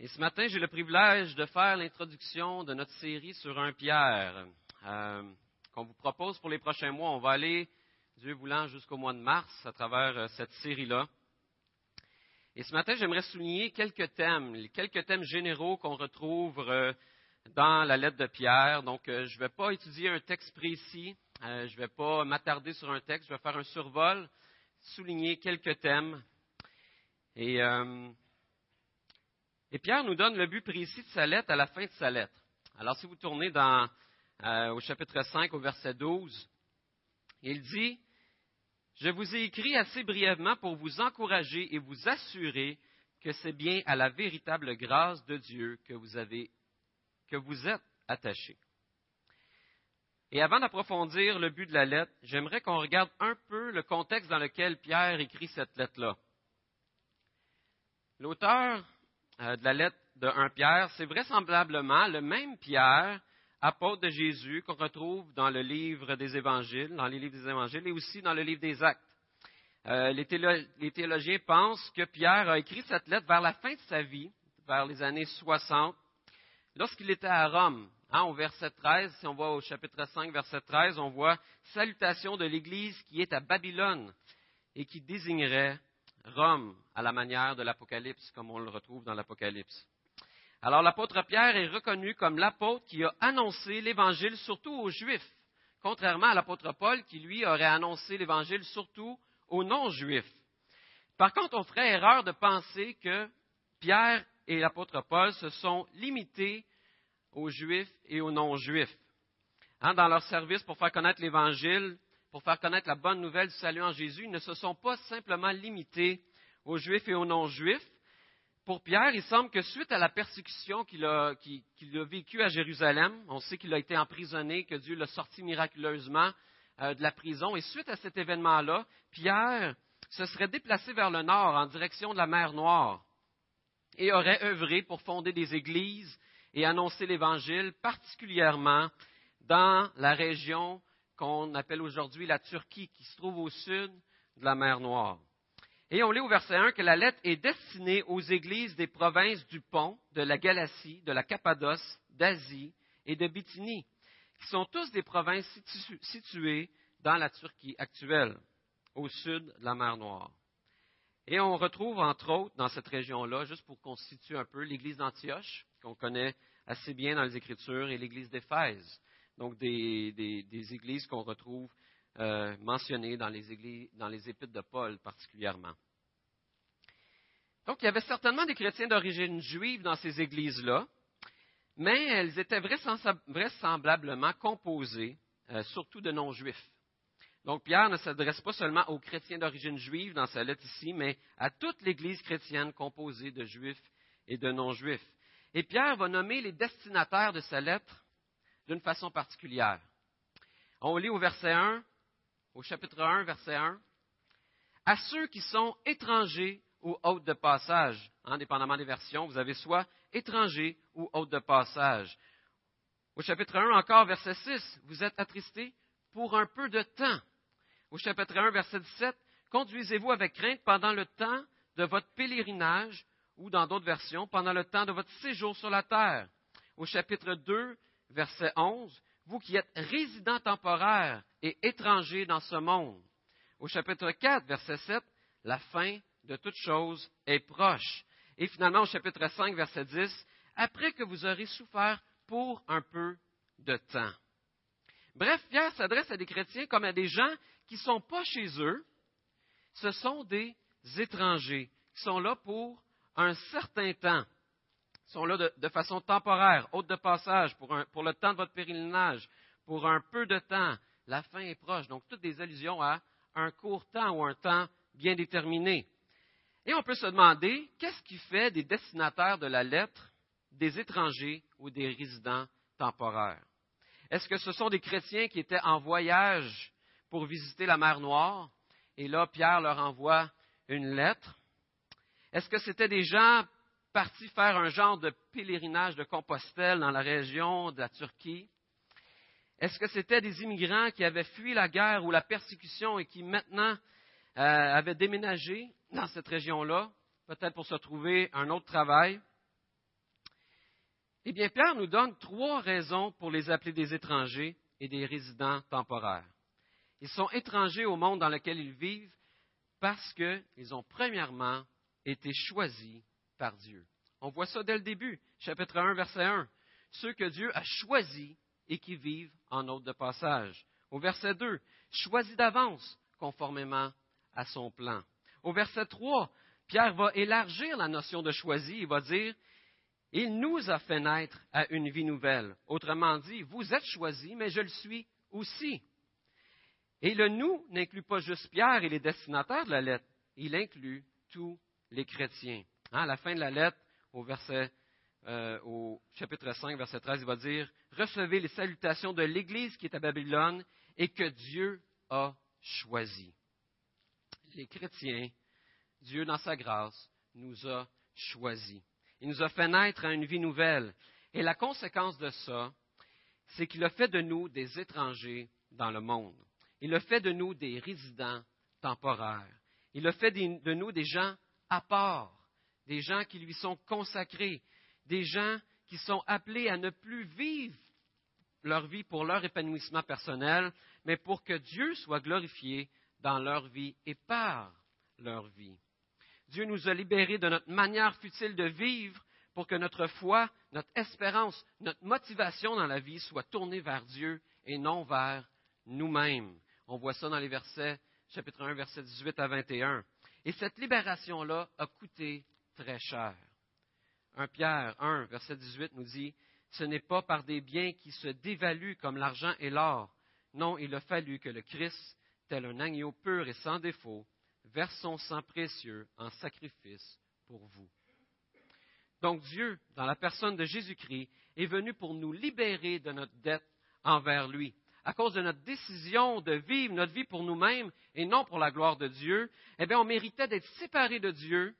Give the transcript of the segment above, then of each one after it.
Et ce matin, j'ai le privilège de faire l'introduction de notre série sur un Pierre euh, qu'on vous propose pour les prochains mois. On va aller, Dieu voulant, jusqu'au mois de mars à travers euh, cette série-là. Et ce matin, j'aimerais souligner quelques thèmes, quelques thèmes généraux qu'on retrouve euh, dans la lettre de Pierre. Donc, je ne vais pas étudier un texte précis, je ne vais pas m'attarder sur un texte, je vais faire un survol, souligner quelques thèmes. Et et Pierre nous donne le but précis de sa lettre à la fin de sa lettre. Alors, si vous tournez euh, au chapitre 5, au verset 12, il dit, Je vous ai écrit assez brièvement pour vous encourager et vous assurer que c'est bien à la véritable grâce de Dieu que vous, avez, que vous êtes attachés. Et avant d'approfondir le but de la lettre, j'aimerais qu'on regarde un peu le contexte dans lequel Pierre écrit cette lettre-là. L'auteur euh, de la lettre de 1 Pierre, c'est vraisemblablement le même Pierre, apôtre de Jésus, qu'on retrouve dans le livre des Évangiles, dans les livres des Évangiles et aussi dans le livre des Actes. Euh, les, théologiens pensent que Pierre a écrit cette lettre vers la fin de sa vie, vers les années 60, lorsqu'il était à Rome. Hein, au verset 13, si on voit au chapitre 5, verset 13, on voit Salutation de l'Église qui est à Babylone et qui désignerait Rome à la manière de l'Apocalypse, comme on le retrouve dans l'Apocalypse. Alors l'apôtre Pierre est reconnu comme l'apôtre qui a annoncé l'Évangile surtout aux Juifs, contrairement à l'apôtre Paul qui, lui, aurait annoncé l'Évangile surtout aux non-Juifs. Par contre, on ferait erreur de penser que Pierre et l'apôtre Paul se sont limités aux Juifs et aux non-Juifs. Hein, dans leur service pour faire connaître l'Évangile, pour faire connaître la bonne nouvelle du salut en Jésus, ne se sont pas simplement limités aux Juifs et aux non-Juifs. Pour Pierre, il semble que suite à la persécution qu'il a, vécue à Jérusalem, on sait qu'il a été emprisonné, que Dieu l'a sorti miraculeusement euh, de la prison, et suite à cet événement-là, Pierre se serait déplacé vers le nord en direction de la mer Noire et aurait œuvré pour fonder des églises et annoncer l'Évangile, particulièrement dans la région qu'on appelle aujourd'hui la Turquie, qui se trouve au sud de la mer Noire. Et on lit au verset 1 que la lettre est destinée aux églises des provinces du Pont, de la Galatie, de la Cappadoce, d'Asie et de Bithynie, qui sont tous des provinces situées dans la Turquie actuelle, au sud de la mer Noire. Et on retrouve, entre autres, dans cette région-là, juste pour constituer un peu, l'église d'Antioche, qu'on connaît assez bien dans les Écritures, et l'église d'Éphèse, donc des, églises qu'on retrouve euh, mentionnées dans les, épîtres de Paul particulièrement. Donc, il y avait certainement des chrétiens d'origine juive dans ces églises-là, mais elles étaient vraisemblablement composées euh, surtout de non-juifs. Donc, Pierre ne s'adresse pas seulement aux chrétiens d'origine juive dans sa lettre ici, mais à toute l'Église chrétienne composée de juifs et de non-juifs. Et Pierre va nommer les destinataires de sa lettre d'une façon particulière. On lit au verset 1, au chapitre 1, verset 1, à ceux qui sont étrangers ou hôtes de passage, indépendamment des versions, vous avez soit étrangers ou hôtes de passage. Au chapitre 1 encore, verset 6, vous êtes attristés pour un peu de temps. Au chapitre 1, verset 17, conduisez-vous avec crainte pendant le temps de votre pèlerinage, ou dans d'autres versions, pendant le temps de votre séjour sur la terre. Au chapitre 2, verset 11, vous qui êtes résidents temporaires et étrangers dans ce monde. Au chapitre 4, verset 7, la fin de toute chose est proche. Et finalement, au chapitre 5, verset 10, après que vous aurez souffert pour un peu de temps. Bref, Pierre s'adresse à des chrétiens comme à des gens qui ne sont pas chez eux. Ce sont des étrangers qui sont là pour un certain temps sont là de, façon temporaire, hôte de passage, pour, pour, le temps de votre pèlerinage, pour un peu de temps. La fin est proche. Donc, toutes des allusions à un court temps ou un temps bien déterminé. Et on peut se demander, qu'est-ce qui fait des destinataires de la lettre des étrangers ou des résidents temporaires? Est-ce que ce sont des chrétiens qui étaient en voyage pour visiter la mer Noire et là, Pierre leur envoie une lettre? Est-ce que c'était des gens partis faire un genre de pèlerinage de Compostelle dans la région de la Turquie? Est-ce que c'était des immigrants qui avaient fui la guerre ou la persécution et qui maintenant euh, avaient déménagé dans cette région-là, peut-être pour se trouver un autre travail? Eh bien, Pierre nous donne trois raisons pour les appeler des étrangers et des résidents temporaires. Ils sont étrangers au monde dans lequel ils vivent parce qu'ils ont premièrement été choisis On voit ça dès le début, chapitre 1, verset 1. Ceux que Dieu a choisis et qui vivent en hôte de passage. Au verset 2, choisis d'avance conformément à son plan. Au verset 3, Pierre va élargir la notion de choisi. Il va dire, il nous a fait naître à une vie nouvelle. Autrement dit, vous êtes choisis, mais je le suis aussi. Et le nous n'inclut pas juste Pierre et les destinataires de la lettre, il inclut tous les chrétiens. Hein, à la fin de la lettre, au, euh, au chapitre 5, verset 13, il va dire Recevez les salutations de l'Église qui est à Babylone et que Dieu a choisi. Les chrétiens, Dieu, dans sa grâce, nous a choisis. Il nous a fait naître à une vie nouvelle. Et la conséquence de ça, c'est qu'il a fait de nous des étrangers dans le monde. Il a fait de nous des résidents temporaires. Il a fait de nous des gens à part, des gens qui lui sont consacrés, des gens qui sont appelés à ne plus vivre leur vie pour leur épanouissement personnel, mais pour que Dieu soit glorifié dans leur vie et par leur vie. Dieu nous a libérés de notre manière futile de vivre pour que notre foi, notre espérance, notre motivation dans la vie soit tournée vers Dieu et non vers nous-mêmes. On voit ça dans les versets, chapitre 1, versets 18 à 21. Et cette libération-là a coûté très cher. 1 Pierre 1, verset 18 nous dit, Ce n'est pas par des biens qui se dévaluent comme l'argent et l'or. Non, il a fallu que le Christ, tel un agneau pur et sans défaut, verse son sang précieux en sacrifice pour vous. Donc Dieu, dans la personne de Jésus-Christ, est venu pour nous libérer de notre dette envers lui. À cause de notre décision de vivre notre vie pour nous-mêmes et non pour la gloire de Dieu, eh bien, on méritait d'être séparés de Dieu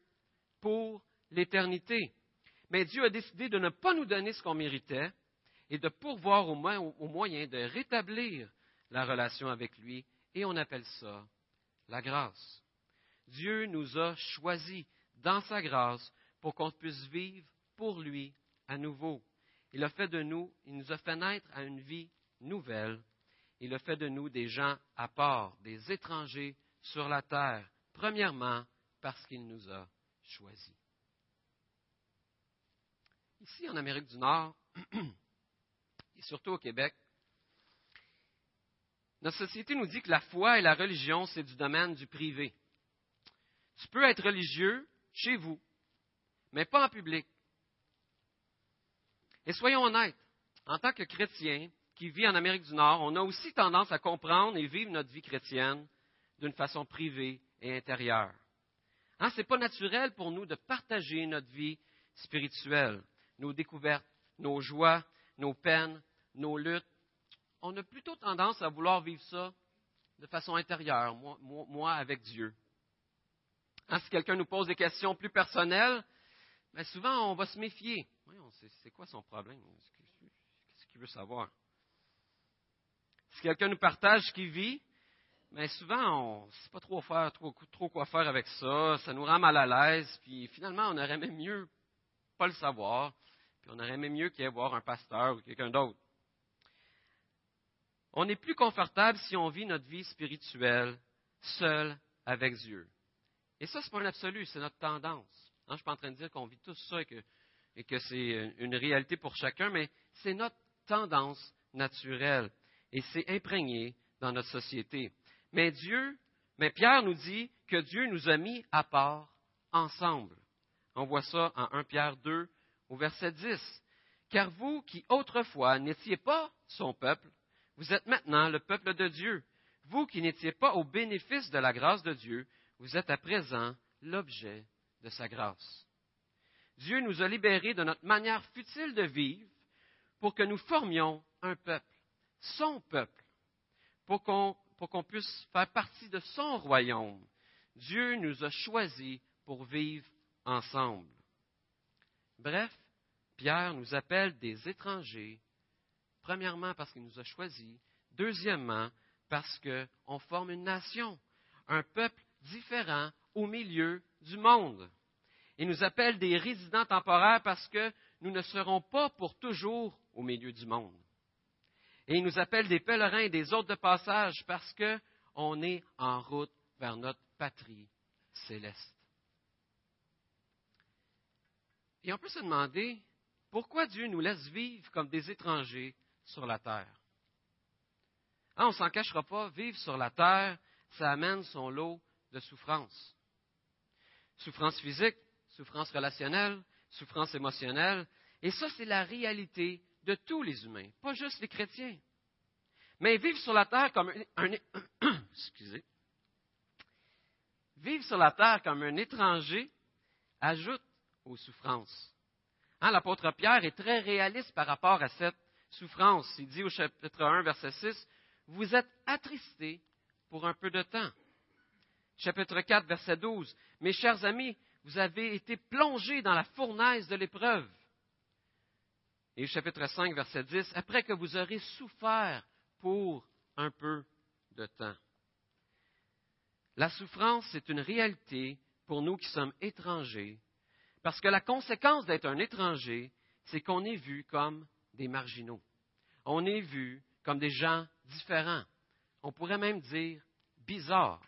pour l'éternité. Mais Dieu a décidé de ne pas nous donner ce qu'on méritait et de pourvoir au, moins, au moyen de rétablir la relation avec lui. Et on appelle ça la grâce. Dieu nous a choisis dans sa grâce pour qu'on puisse vivre pour lui à nouveau. Il a fait de nous, il nous a fait naître à une vie nouvelle. Il a fait de nous des gens à part, des étrangers sur la terre, premièrement parce qu'il nous a choisis. Ici, en Amérique du Nord, et surtout au Québec, notre société nous dit que la foi et la religion, c'est du domaine du privé. Tu peux être religieux chez vous, mais pas en public. Et soyons honnêtes, en tant que chrétien qui vit en Amérique du Nord, on a aussi tendance à comprendre et vivre notre vie chrétienne d'une façon privée et intérieure. Hein, Ce n'est pas naturel pour nous de partager notre vie spirituelle, nos découvertes, nos joies, nos peines, nos luttes. On a plutôt tendance à vouloir vivre ça de façon intérieure, moi, avec Dieu. Hein, si quelqu'un nous pose des questions plus personnelles, ben, souvent on va se méfier. c'est quoi son problème? Qu'est-ce qu'il veut savoir? Si quelqu'un nous partage ce qu'il vit, mais souvent on ne sait pas trop, faire, trop, trop quoi faire avec ça, ça nous rend mal à l'aise, puis finalement on aurait même mieux pas le savoir, puis on aurait même mieux qu'il y ait voir un pasteur ou quelqu'un d'autre. On est plus confortable si on vit notre vie spirituelle seul avec Dieu. Et ça, ce n'est pas un absolu, c'est notre tendance. Hein, je ne suis pas en train de dire qu'on vit tout ça et que, c'est une réalité pour chacun, mais c'est notre tendance naturelle et c'est imprégné dans notre société. Mais Dieu, mais Pierre nous dit que Dieu nous a mis à part ensemble. On voit ça en 1 Pierre 2 au verset 10. Car vous qui autrefois n'étiez pas son peuple, vous êtes maintenant le peuple de Dieu. Vous qui n'étiez pas au bénéfice de la grâce de Dieu, vous êtes à présent l'objet de sa grâce. Dieu nous a libérés de notre manière futile de vivre pour que nous formions un peuple, son peuple, pour qu'on puisse faire partie de son royaume. Dieu nous a choisis pour vivre ensemble. Bref, Pierre nous appelle des étrangers, premièrement parce qu'il nous a choisis, deuxièmement parce qu'on forme une nation, un peuple différent au milieu du monde. Il nous appelle des résidents temporaires parce que nous ne serons pas pour toujours au milieu du monde. Et il nous appelle des pèlerins et des hôtes de passage parce qu'on est en route vers notre patrie céleste. Et on peut se demander pourquoi Dieu nous laisse vivre comme des étrangers sur la terre. Ah, on ne s'en cachera pas, vivre sur la terre, ça amène son lot de souffrances. Souffrance physique, souffrance relationnelle, souffrance émotionnelle. Et ça, c'est la réalité de tous les humains, pas juste les chrétiens. Mais vivre sur la terre comme un, excusez, vivre sur la terre comme un étranger ajoute aux souffrances. Hein, l'apôtre Pierre est très réaliste par rapport à cette souffrance. Il dit au chapitre 1, verset 6, Vous êtes attristés pour un peu de temps. Chapitre 4, verset 12, Mes chers amis, vous avez été plongés dans la fournaise de l'épreuve. Et chapitre 5, verset 10, Après que vous aurez souffert pour un peu de temps. La souffrance, c'est une réalité pour nous qui sommes étrangers, parce que la conséquence d'être un étranger, c'est qu'on est vu comme des marginaux. On est vu comme des gens différents. On pourrait même dire bizarres.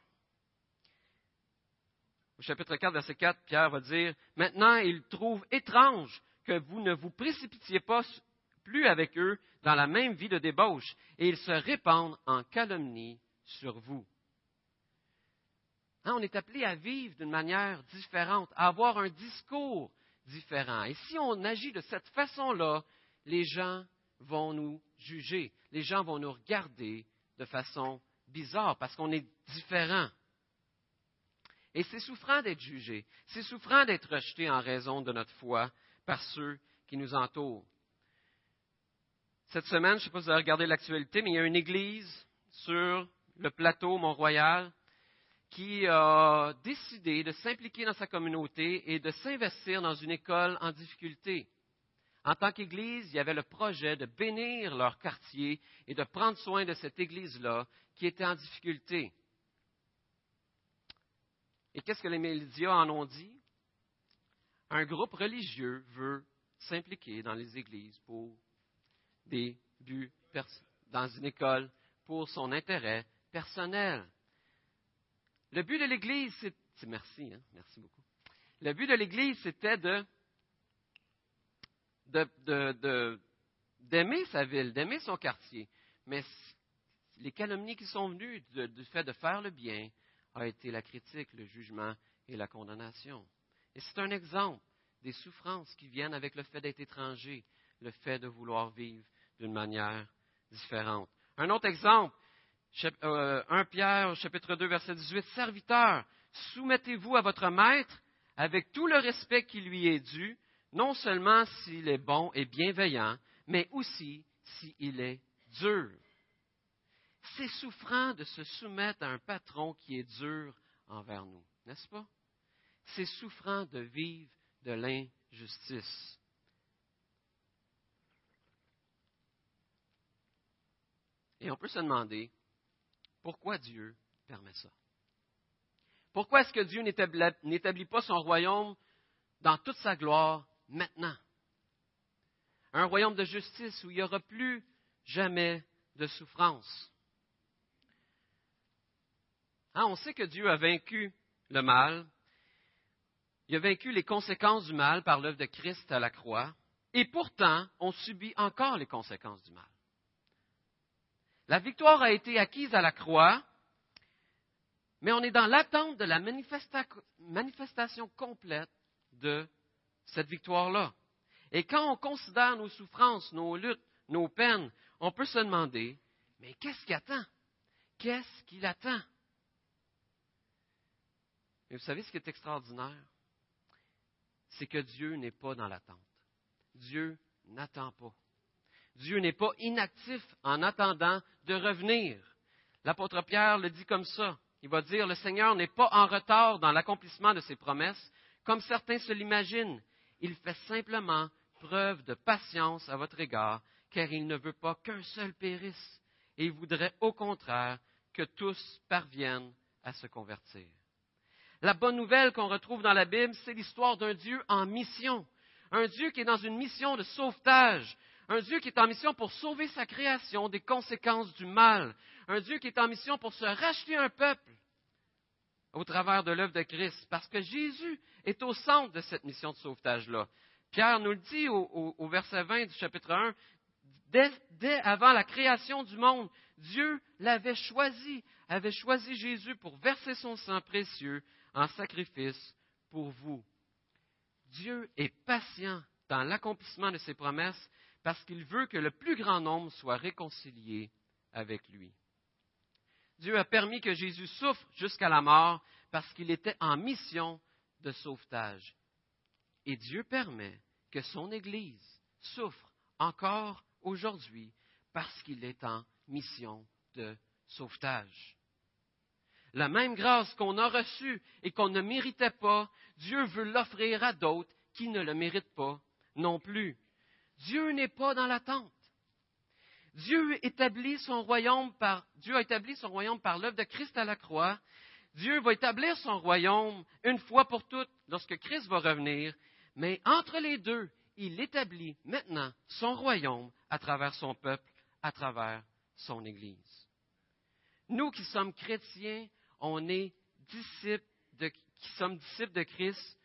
Au chapitre 4, verset 4, Pierre va dire, Maintenant, il trouve étrange que vous ne vous précipitiez pas plus avec eux dans la même vie de débauche, et ils se répandent en calomnie sur vous. Hein, on est appelé à vivre d'une manière différente, à avoir un discours différent. Et si on agit de cette façon-là, les gens vont nous juger, les gens vont nous regarder de façon bizarre parce qu'on est différent. Et c'est souffrant d'être jugé, c'est souffrant d'être rejeté en raison de notre foi par ceux qui nous entourent. Cette semaine, je ne sais pas si vous avez regardé l'actualité, mais il y a une église sur le plateau Mont-Royal qui a décidé de s'impliquer dans sa communauté et de s'investir dans une école en difficulté. En tant qu'Église, il y avait le projet de bénir leur quartier et de prendre soin de cette Église-là qui était en difficulté. Et qu'est-ce que les médias en ont dit? Un groupe religieux veut s'impliquer dans les églises pour des buts dans une école pour son intérêt personnel. Le but de l'Église, c'est. Merci, hein, merci beaucoup. Le but de l'Église, c'était d'aimer sa ville, d'aimer son quartier. Mais les calomnies qui sont venues du fait de faire le bien a été la critique, le jugement et la condamnation. C'est un exemple des souffrances qui viennent avec le fait d'être étranger, le fait de vouloir vivre d'une manière différente. Un autre exemple, 1 euh, Pierre, chapitre 2, verset 18, Serviteurs, soumettez-vous à votre maître avec tout le respect qui lui est dû, non seulement s'il est bon et bienveillant, mais aussi s'il est dur. C'est souffrant de se soumettre à un patron qui est dur envers nous, n'est-ce pas? C'est souffrant de vivre de l'injustice. Et on peut se demander, pourquoi Dieu permet ça? Pourquoi est-ce que Dieu n'établit pas son royaume dans toute sa gloire maintenant? Un royaume de justice où il n'y aura plus jamais de souffrance. Hein, on sait que Dieu a vaincu le mal. Il a vaincu les conséquences du mal par l'œuvre de Christ à la croix. Et pourtant, on subit encore les conséquences du mal. La victoire a été acquise à la croix, mais on est dans l'attente de la manifestation complète de cette victoire-là. Et quand on considère nos souffrances, nos luttes, nos peines, on peut se demander, mais qu'est-ce qui attend? Qu'est-ce qu'il attend? Et vous savez ce qui est extraordinaire? C'est que Dieu n'est pas dans l'attente. Dieu n'attend pas. Dieu n'est pas inactif en attendant de revenir. L'apôtre Pierre le dit comme ça. Il va dire, le Seigneur n'est pas en retard dans l'accomplissement de ses promesses, comme certains se l'imaginent. Il fait simplement preuve de patience à votre égard, car il ne veut pas qu'un seul périsse, et il voudrait au contraire que tous parviennent à se convertir. La bonne nouvelle qu'on retrouve dans la Bible, c'est l'histoire d'un Dieu en mission. Un Dieu qui est dans une mission de sauvetage. Un Dieu qui est en mission pour sauver sa création des conséquences du mal. Un Dieu qui est en mission pour se racheter un peuple au travers de l'œuvre de Christ. Parce que Jésus est au centre de cette mission de sauvetage-là. Pierre nous le dit au, verset 20 du chapitre 1, dès, avant la création du monde, Dieu l'avait choisi, avait choisi Jésus pour verser son sang précieux en sacrifice pour vous. Dieu est patient dans l'accomplissement de ses promesses parce qu'il veut que le plus grand nombre soit réconcilié avec lui. Dieu a permis que Jésus souffre jusqu'à la mort parce qu'il était en mission de sauvetage. Et Dieu permet que son Église souffre encore aujourd'hui parce qu'il est en mission de sauvetage. La même grâce qu'on a reçue et qu'on ne méritait pas, Dieu veut l'offrir à d'autres qui ne le méritent pas non plus. Dieu n'est pas dans l'attente. Dieu établit son royaume par Dieu a établi son royaume par l'œuvre de Christ à la croix. Dieu va établir son royaume une fois pour toutes lorsque Christ va revenir, mais entre les deux, il établit maintenant son royaume à travers son peuple, à travers son Église. Nous qui sommes chrétiens, on est disciples de, qui sommes disciples de Christ,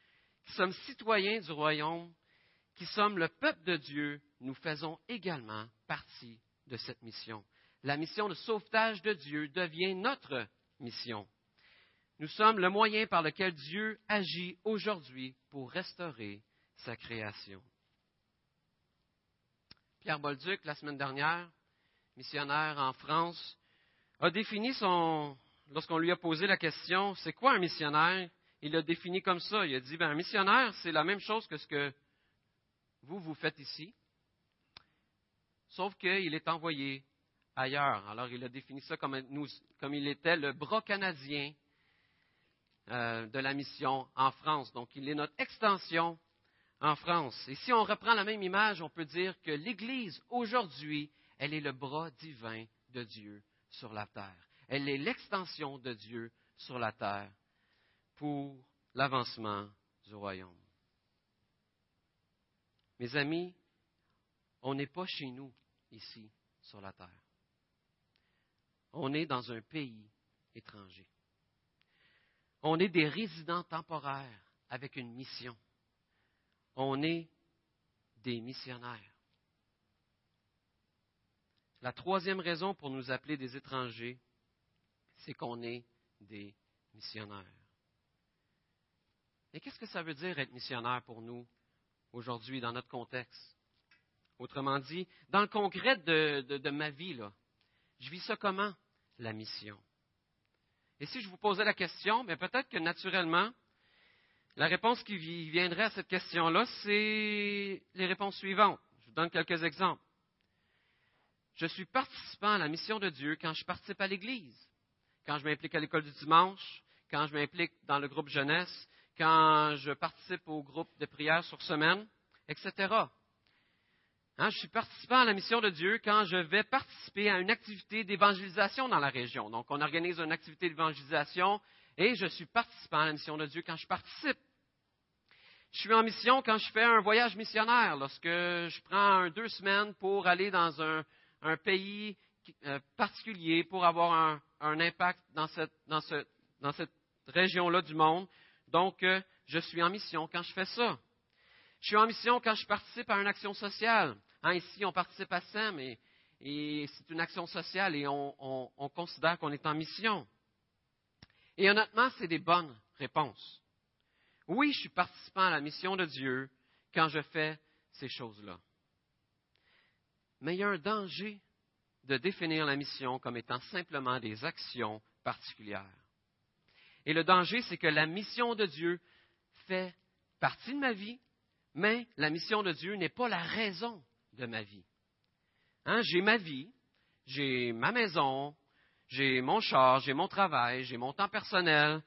qui sommes citoyens du royaume, qui sommes le peuple de Dieu, nous faisons également partie de cette mission. La mission de sauvetage de Dieu devient notre mission. Nous sommes le moyen par lequel Dieu agit aujourd'hui pour restaurer sa création. Pierre Bolduc, la semaine dernière, missionnaire en France, a défini son, lorsqu'on lui a posé la question, c'est quoi un missionnaire? Il l'a défini comme ça. Il a dit, ben, un missionnaire, c'est la même chose que ce que vous, vous faites ici, sauf qu'il est envoyé ailleurs. Alors, il a défini ça comme, comme il était le bras canadien euh, de la mission en France. Donc, il est notre extension en France. Et si on reprend la même image, on peut dire que l'Église, aujourd'hui, elle est le bras divin de Dieu sur la terre. Elle est l'extension de Dieu sur la terre pour l'avancement du royaume. Mes amis, on n'est pas chez nous ici sur la terre. On est dans un pays étranger. On est des résidents temporaires avec une mission. On est des missionnaires. La troisième raison pour nous appeler des étrangers, c'est qu'on est des missionnaires. Et qu'est-ce que ça veut dire être missionnaire pour nous aujourd'hui dans notre contexte? Autrement dit, dans le concret de, ma vie, là, je vis ça comment? La mission. Et si je vous posais la question, mais peut-être que naturellement, la réponse qui viendrait à cette question-là, c'est les réponses suivantes. Je vous donne quelques exemples. Je suis participant à la mission de Dieu quand je participe à l'Église quand je m'implique à l'école du dimanche, quand je m'implique dans le groupe jeunesse, quand je participe au groupe de prière sur semaine, etc. Hein, je suis participant à la mission de Dieu quand je vais participer à une activité d'évangélisation dans la région. Donc, on organise une activité d'évangélisation et je suis participant à la mission de Dieu quand je participe. Je suis en mission quand je fais un voyage missionnaire, lorsque je prends deux semaines pour aller dans un pays euh, particulier pour avoir un, impact dans cette, région-là du monde. Donc, euh, je suis en mission quand je fais ça. Je suis en mission quand je participe à une action sociale. Hein, ici, on participe à SEM et, c'est une action sociale et on considère qu'on est en mission. Et honnêtement, c'est des bonnes réponses. Oui, je suis participant à la mission de Dieu quand je fais ces choses-là. Mais il y a un danger de définir la mission comme étant simplement des actions particulières. Et le danger, c'est que la mission de Dieu fait partie de ma vie, mais la mission de Dieu n'est pas la raison de ma vie. Hein, j'ai ma vie, j'ai ma maison, j'ai mon char, j'ai mon travail, j'ai mon temps personnel,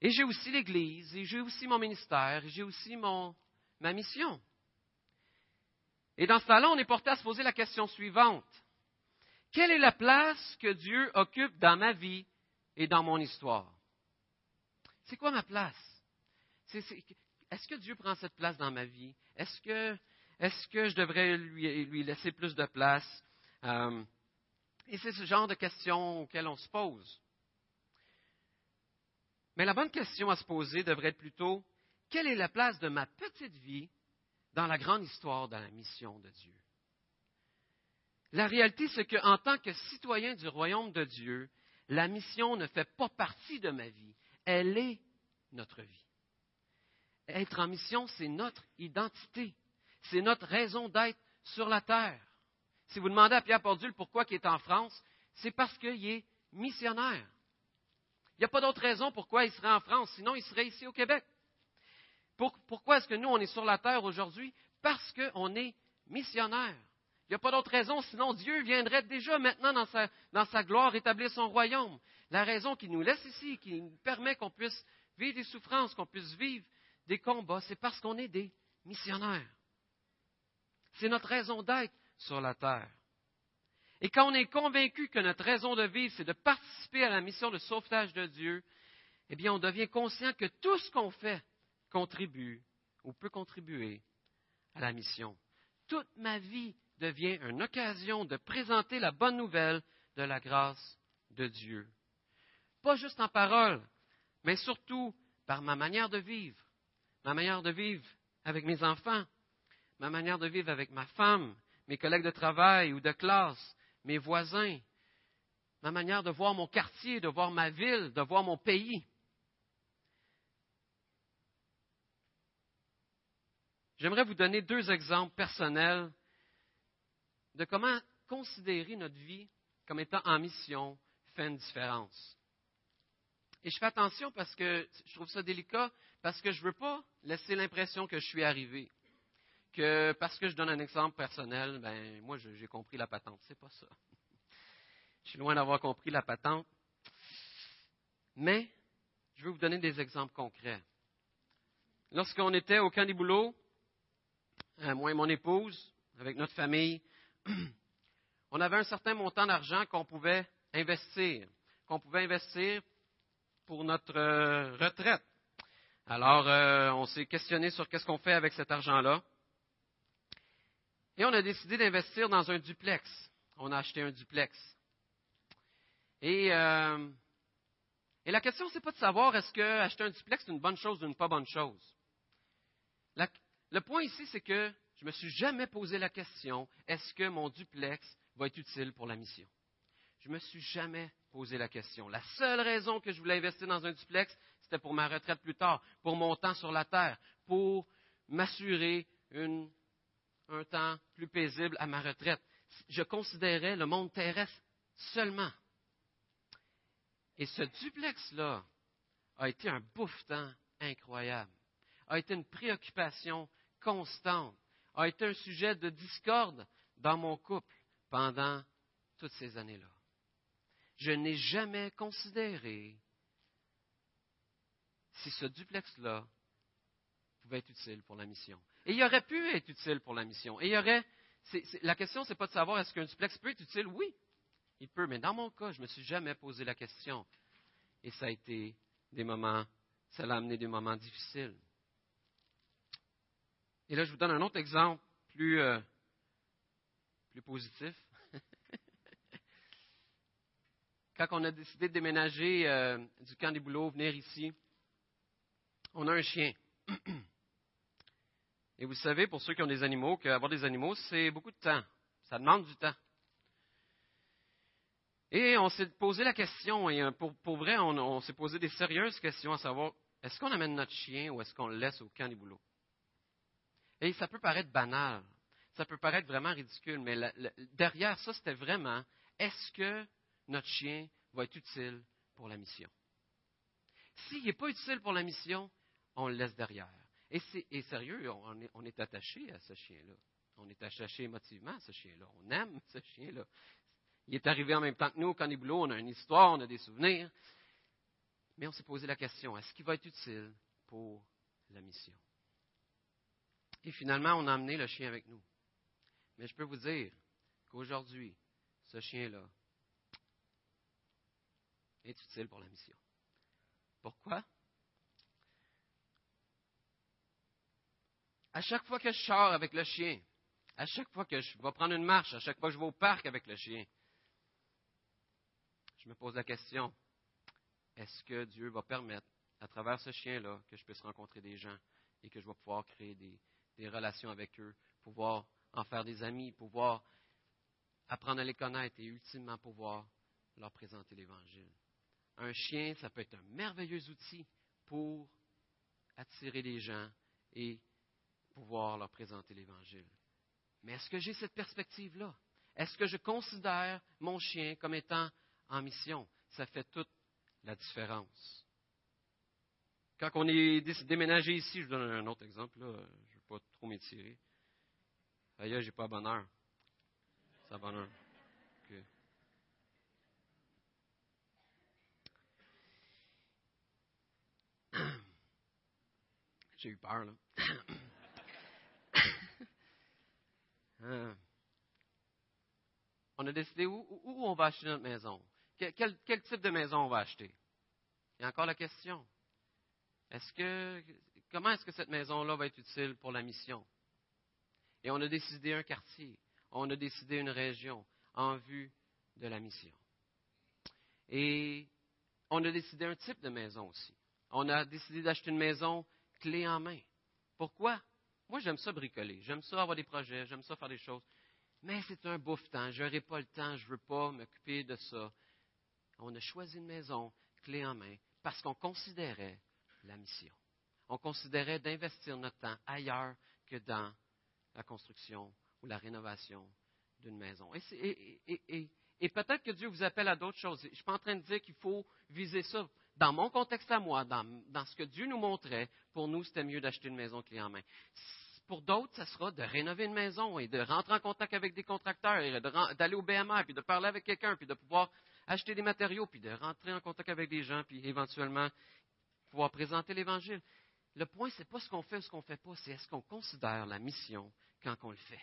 et j'ai aussi l'Église, et j'ai aussi mon ministère, et j'ai aussi ma mission. Et dans ce temps-là, on est porté à se poser la question suivante. Quelle est la place que Dieu occupe dans ma vie et dans mon histoire? C'est quoi ma place? Est-ce que Dieu prend cette place dans ma vie? Est-ce que, je devrais lui, laisser plus de place? Euh, et c'est ce genre de questions auxquelles on se pose. Mais la bonne question à se poser devrait être plutôt, quelle est la place de ma petite vie dans la grande histoire de la mission de Dieu? La réalité, c'est qu'en tant que citoyen du royaume de Dieu, la mission ne fait pas partie de ma vie. Elle est notre vie. Être en mission, c'est notre identité. C'est notre raison d'être sur la terre. Si vous demandez à Pierre Pordule pourquoi il est en France, c'est parce qu'il est missionnaire. Il n'y a pas d'autre raison pourquoi il serait en France, sinon il serait ici au Québec. pourquoi est-ce que nous, on est sur la terre aujourd'hui? Parce qu'on est missionnaire. Il n'y a pas d'autre raison, sinon Dieu viendrait déjà maintenant dans sa, gloire établir son royaume. La raison qui nous laisse ici, qui nous permet qu'on puisse vivre des souffrances, qu'on puisse vivre des combats, c'est parce qu'on est des missionnaires. C'est notre raison d'être sur la terre. Et quand on est convaincu que notre raison de vivre, c'est de participer à la mission de sauvetage de Dieu, eh bien, on devient conscient que tout ce qu'on fait contribue ou peut contribuer à la mission. Toute ma vie devient une occasion de présenter la bonne nouvelle de la grâce de Dieu. Pas juste en parole, mais surtout par ma manière de vivre, ma manière de vivre avec mes enfants, ma manière de vivre avec ma femme, mes collègues de travail ou de classe, mes voisins, ma manière de voir mon quartier, de voir ma ville, de voir mon pays. J'aimerais vous donner deux exemples personnels de comment considérer notre vie comme étant en mission fait une différence. Et je fais attention parce que je trouve ça délicat, parce que je ne veux pas laisser l'impression que je suis arrivé. Que parce que je donne un exemple personnel, ben moi j'ai compris la patente. C'est pas ça. Je suis loin d'avoir compris la patente. Mais je veux vous donner des exemples concrets. Lorsqu'on était au camp des boulots, euh, moi et mon épouse, avec notre famille, on avait un certain montant d'argent qu'on pouvait investir, qu'on pouvait investir pour notre euh, retraite. Alors, euh, on s'est questionné sur qu'est-ce qu'on fait avec cet argent-là. Et on a décidé d'investir dans un duplex. On a acheté un duplex. Et, euh, la question, c'est pas de savoir est-ce que acheter un duplex est une bonne chose ou une pas bonne chose. le point ici, c'est que je me suis jamais posé la question est-ce que mon duplex va être utile pour la mission? Je me suis jamais posé la question. La seule raison que je voulais investir dans un duplex, c'était pour ma retraite plus tard, pour mon temps sur la terre, pour m'assurer un temps plus paisible à ma retraite. Je considérais le monde terrestre seulement. Et ce duplex-là a été un bouffe-temps incroyable, a été une préoccupation constante a été un sujet de discorde dans mon couple pendant toutes ces années-là. Je n'ai jamais considéré si ce duplex-là pouvait être utile pour la mission. Et il aurait pu être utile pour la mission. Et il aurait, la question, ce n'est pas de savoir est-ce qu'un duplex peut être utile. Oui, il peut. Mais dans mon cas, je ne me suis jamais posé la question. Et ça a été des moments, ça l'a amené des moments difficiles. Et là, je vous donne un autre exemple plus, euh, plus positif. Quand on a décidé de déménager euh, du camp des boulots, venir ici, on a un chien. Et vous savez, pour ceux qui ont des animaux, qu'avoir des animaux, c'est beaucoup de temps. Ça demande du temps. Et on s'est posé la question, et euh, pour, pour vrai, on, on s'est posé des sérieuses questions à savoir, est-ce qu'on amène notre chien ou est-ce qu'on le laisse au camp des boulots? Et ça peut paraître banal, ça peut paraître vraiment ridicule, mais derrière ça, c'était vraiment, est-ce que notre chien va être utile pour la mission? S'il n'est pas utile pour la mission, on le laisse derrière. Et, c'est, sérieux, on est, attaché à ce chien-là. On est attaché émotivement à ce chien-là. On aime ce chien-là. Il est arrivé en même temps que nous au Caniboulo, on a une histoire, on a des souvenirs. Mais on s'est posé la question, est-ce qu'il va être utile pour la mission? Finalement, on a amené le chien avec nous. Mais je peux vous dire qu'aujourd'hui, ce chien-là est utile pour la mission. Pourquoi? À chaque fois que je sors avec le chien, à chaque fois que je vais prendre une marche, à chaque fois que je vais au parc avec le chien, je me pose la question, est-ce que Dieu va permettre, à travers ce chien-là, que je puisse rencontrer des gens et que je vais pouvoir créer des, des relations avec eux, pouvoir en faire des amis, pouvoir apprendre à les connaître et ultimement pouvoir leur présenter l'Évangile. Un chien, ça peut être un merveilleux outil pour attirer les gens et pouvoir leur présenter l'Évangile. Mais est-ce que j'ai cette perspective-là? Est-ce que je considère mon chien comme étant en mission? Ça fait toute la différence. Quand on est déménagé ici, je vous donne un autre exemple, là, pas trop m'étirer. Ailleurs, j'ai pas bonheur. Ça bonheur. J'ai eu peur, là. Hein? on a décidé où, on va acheter notre maison? Quel, type de maison on va acheter? Il y a encore la question. Est-ce que, comment est-ce que cette maison-là va être utile pour la mission? Et on a décidé un quartier, on a décidé une région en vue de la mission. Et on a décidé un type de maison aussi. On a décidé d'acheter une maison clé en main. Pourquoi? Moi, j'aime ça bricoler, j'aime ça avoir des projets, j'aime ça faire des choses. Mais c'est un bouffe-temps, je n'aurai pas le temps, je ne veux pas m'occuper de ça. On a choisi une maison clé en main parce qu'on considérait la mission. On considérait d'investir notre temps ailleurs que dans la construction ou la rénovation d'une maison. Et, peut-être que Dieu vous appelle à d'autres choses. Je ne suis pas en train de dire qu'il faut viser ça. Dans mon contexte à moi, dans, ce que Dieu nous montrait, pour nous, c'était mieux d'acheter une maison clé en main. Pour d'autres, ça sera de rénover une maison et de rentrer en contact avec des contracteurs et d'aller au BMR, puis de parler avec quelqu'un, puis de pouvoir acheter des matériaux, puis de rentrer en contact avec des gens, puis éventuellement pouvoir présenter l'Évangile. Le point, ce n'est pas ce qu'on fait ou ce qu'on ne fait pas, c'est est-ce qu'on considère la mission quand on le fait.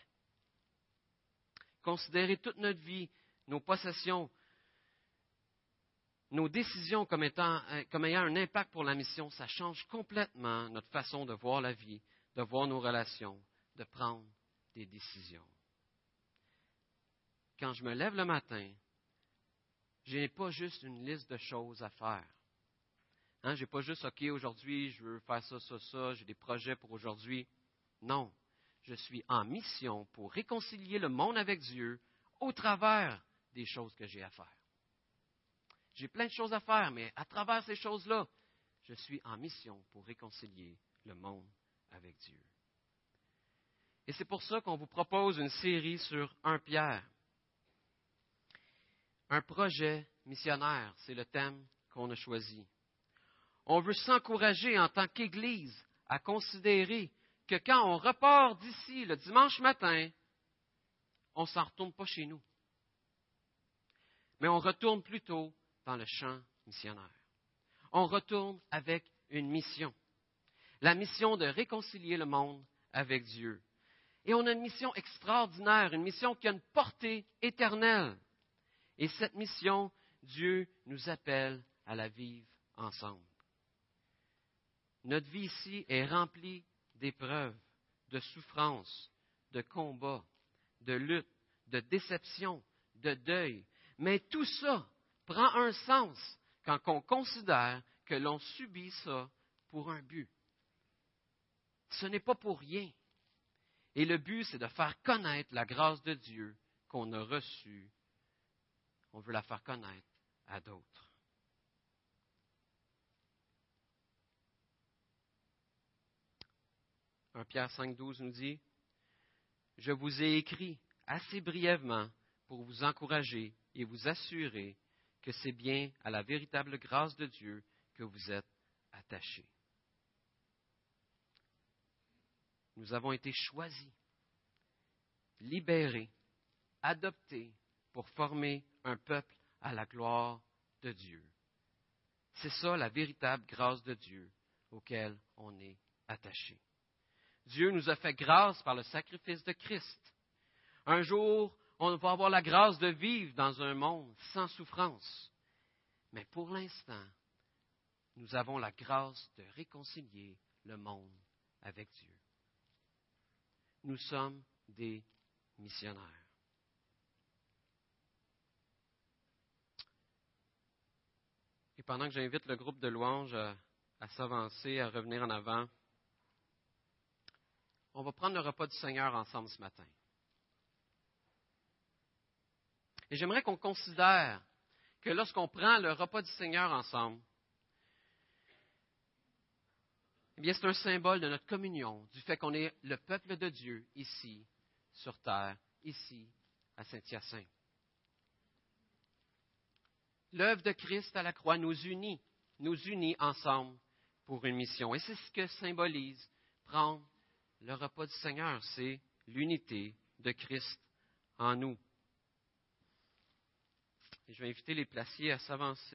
Considérer toute notre vie, nos possessions, nos décisions comme, étant, comme ayant un impact pour la mission, ça change complètement notre façon de voir la vie, de voir nos relations, de prendre des décisions. Quand je me lève le matin, je n'ai pas juste une liste de choses à faire. Hein, je n'ai pas juste, OK, aujourd'hui, je veux faire ça, ça, ça, j'ai des projets pour aujourd'hui. Non, je suis en mission pour réconcilier le monde avec Dieu au travers des choses que j'ai à faire. J'ai plein de choses à faire, mais à travers ces choses-là, je suis en mission pour réconcilier le monde avec Dieu. Et c'est pour ça qu'on vous propose une série sur un Pierre. Un projet missionnaire, c'est le thème qu'on a choisi. On veut s'encourager en tant qu'Église à considérer que quand on repart d'ici le dimanche matin, on ne s'en retourne pas chez nous. Mais on retourne plutôt dans le champ missionnaire. On retourne avec une mission. La mission de réconcilier le monde avec Dieu. Et on a une mission extraordinaire, une mission qui a une portée éternelle. Et cette mission, Dieu nous appelle à la vivre ensemble. Notre vie ici est remplie d'épreuves, de souffrances, de combats, de luttes, de déceptions, de deuil. Mais tout ça prend un sens quand on considère que l'on subit ça pour un but. Ce n'est pas pour rien. Et le but, c'est de faire connaître la grâce de Dieu qu'on a reçue. On veut la faire connaître à d'autres. 1 Pierre 5,12 nous dit Je vous ai écrit assez brièvement pour vous encourager et vous assurer que c'est bien à la véritable grâce de Dieu que vous êtes attachés. Nous avons été choisis, libérés, adoptés pour former un peuple à la gloire de Dieu. C'est ça la véritable grâce de Dieu auquel on est attaché. Dieu nous a fait grâce par le sacrifice de Christ. Un jour, on va avoir la grâce de vivre dans un monde sans souffrance. Mais pour l'instant, nous avons la grâce de réconcilier le monde avec Dieu. nous sommes des missionnaires. Et pendant que j'invite le groupe de louanges à, s'avancer, à revenir en avant, on va prendre le repas du Seigneur ensemble ce matin. Et j'aimerais qu'on considère que lorsqu'on prend le repas du Seigneur ensemble, eh bien, c'est un symbole de notre communion, du fait qu'on est le peuple de Dieu ici, sur terre, ici, à Saint-Hyacinthe. L'œuvre de Christ à la croix nous unit, nous unit ensemble pour une mission. Et c'est ce que symbolise prendre le repas du Seigneur, c'est l'unité de Christ en nous. Je vais inviter les placiers à s'avancer.